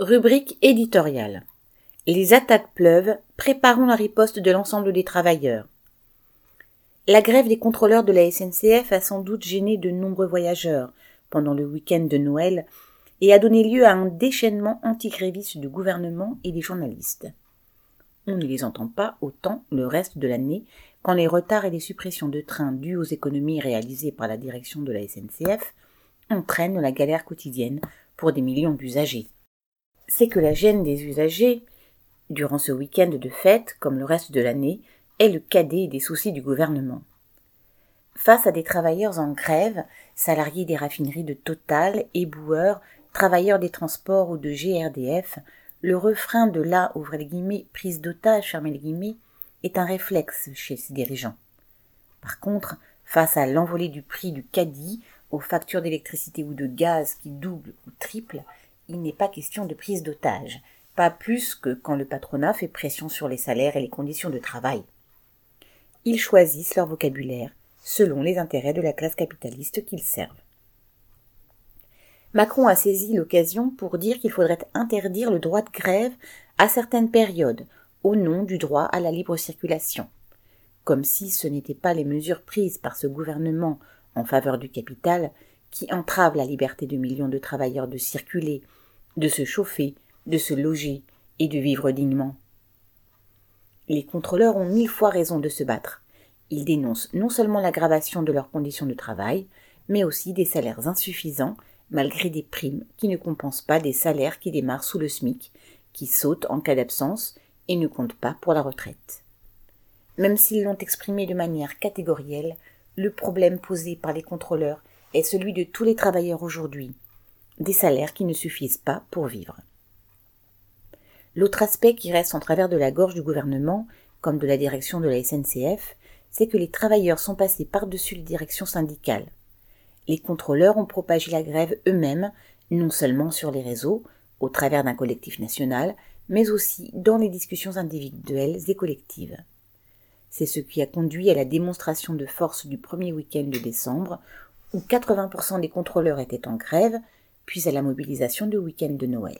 Rubrique éditoriale. Les attaques pleuvent, préparons la riposte de l'ensemble des travailleurs. La grève des contrôleurs de la SNCF a sans doute gêné de nombreux voyageurs pendant le week-end de Noël et a donné lieu à un déchaînement antigréviste du gouvernement et des journalistes. On ne les entend pas autant le reste de l'année quand les retards et les suppressions de trains dus aux économies réalisées par la direction de la SNCF entraînent la galère quotidienne pour des millions d'usagers c'est que la gêne des usagers, durant ce week-end de fête, comme le reste de l'année, est le cadet des soucis du gouvernement. Face à des travailleurs en grève, salariés des raffineries de Total, éboueurs, travailleurs des transports ou de GRDF, le refrain de la prise d'otage est un réflexe chez ces dirigeants. Par contre, face à l'envolée du prix du caddie, aux factures d'électricité ou de gaz qui doublent ou triplent, il n'est pas question de prise d'otage, pas plus que quand le patronat fait pression sur les salaires et les conditions de travail. Ils choisissent leur vocabulaire selon les intérêts de la classe capitaliste qu'ils servent. Macron a saisi l'occasion pour dire qu'il faudrait interdire le droit de grève à certaines périodes, au nom du droit à la libre circulation. Comme si ce n'étaient pas les mesures prises par ce gouvernement en faveur du capital qui entravent la liberté de millions de travailleurs de circuler de se chauffer, de se loger et de vivre dignement. Les contrôleurs ont mille fois raison de se battre. Ils dénoncent non seulement l'aggravation de leurs conditions de travail, mais aussi des salaires insuffisants malgré des primes qui ne compensent pas des salaires qui démarrent sous le SMIC, qui sautent en cas d'absence et ne comptent pas pour la retraite. Même s'ils l'ont exprimé de manière catégorielle, le problème posé par les contrôleurs est celui de tous les travailleurs aujourd'hui, des salaires qui ne suffisent pas pour vivre. L'autre aspect qui reste en travers de la gorge du gouvernement, comme de la direction de la SNCF, c'est que les travailleurs sont passés par-dessus les directions syndicales. Les contrôleurs ont propagé la grève eux-mêmes, non seulement sur les réseaux, au travers d'un collectif national, mais aussi dans les discussions individuelles et collectives. C'est ce qui a conduit à la démonstration de force du premier week-end de décembre, où 80% des contrôleurs étaient en grève, puis à la mobilisation du week-end de Noël.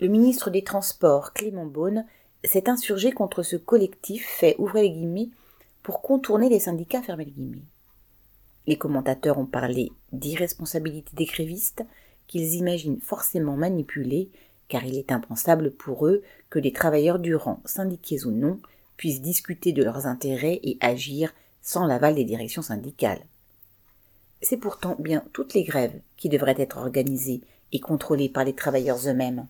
Le ministre des Transports, Clément Beaune, s'est insurgé contre ce collectif fait ouvrir les guillemets pour contourner les syndicats fermés les guillemets. Les commentateurs ont parlé d'irresponsabilité des qu'ils imaginent forcément manipulés car il est impensable pour eux que des travailleurs du rang, syndiqués ou non, puissent discuter de leurs intérêts et agir sans l'aval des directions syndicales. C'est pourtant bien toutes les grèves qui devraient être organisées et contrôlées par les travailleurs eux-mêmes.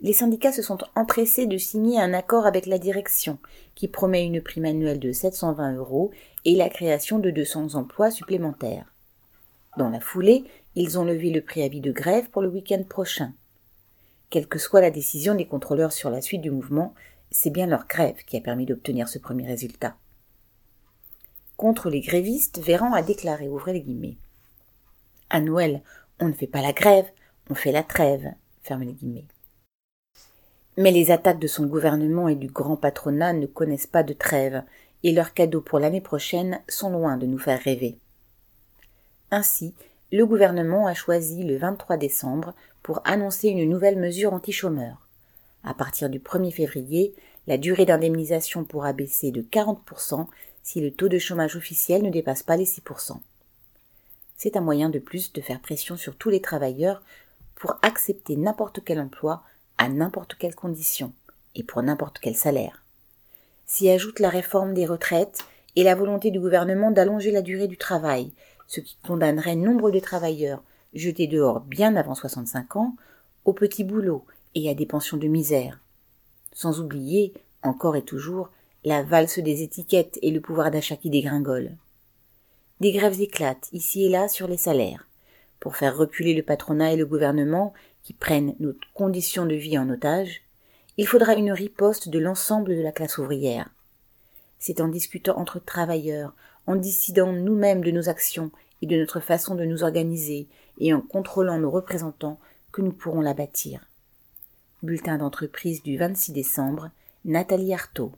Les syndicats se sont empressés de signer un accord avec la direction qui promet une prime annuelle de 720 euros et la création de 200 emplois supplémentaires. Dans la foulée, ils ont levé le préavis de grève pour le week-end prochain. Quelle que soit la décision des contrôleurs sur la suite du mouvement, c'est bien leur grève qui a permis d'obtenir ce premier résultat. Contre les grévistes, Véran a déclaré, ouvrez les guillemets. À Noël, on ne fait pas la grève, on fait la trêve, fermez les guillemets. Mais les attaques de son gouvernement et du grand patronat ne connaissent pas de trêve, et leurs cadeaux pour l'année prochaine sont loin de nous faire rêver. Ainsi, le gouvernement a choisi le 23 décembre pour annoncer une nouvelle mesure anti-chômeurs. À partir du 1er février, la durée d'indemnisation pourra baisser de 40% si le taux de chômage officiel ne dépasse pas les 6%. C'est un moyen de plus de faire pression sur tous les travailleurs pour accepter n'importe quel emploi à n'importe quelle condition et pour n'importe quel salaire. S'y ajoute la réforme des retraites et la volonté du gouvernement d'allonger la durée du travail, ce qui condamnerait nombre de travailleurs jetés dehors bien avant 65 ans au petit boulot et à des pensions de misère. Sans oublier, encore et toujours, la valse des étiquettes et le pouvoir d'achat qui dégringole. Des grèves éclatent ici et là sur les salaires. Pour faire reculer le patronat et le gouvernement qui prennent nos conditions de vie en otage, il faudra une riposte de l'ensemble de la classe ouvrière. C'est en discutant entre travailleurs, en décidant nous-mêmes de nos actions et de notre façon de nous organiser, et en contrôlant nos représentants que nous pourrons la bâtir. Bulletin d'entreprise du 26 décembre, Nathalie Artaud.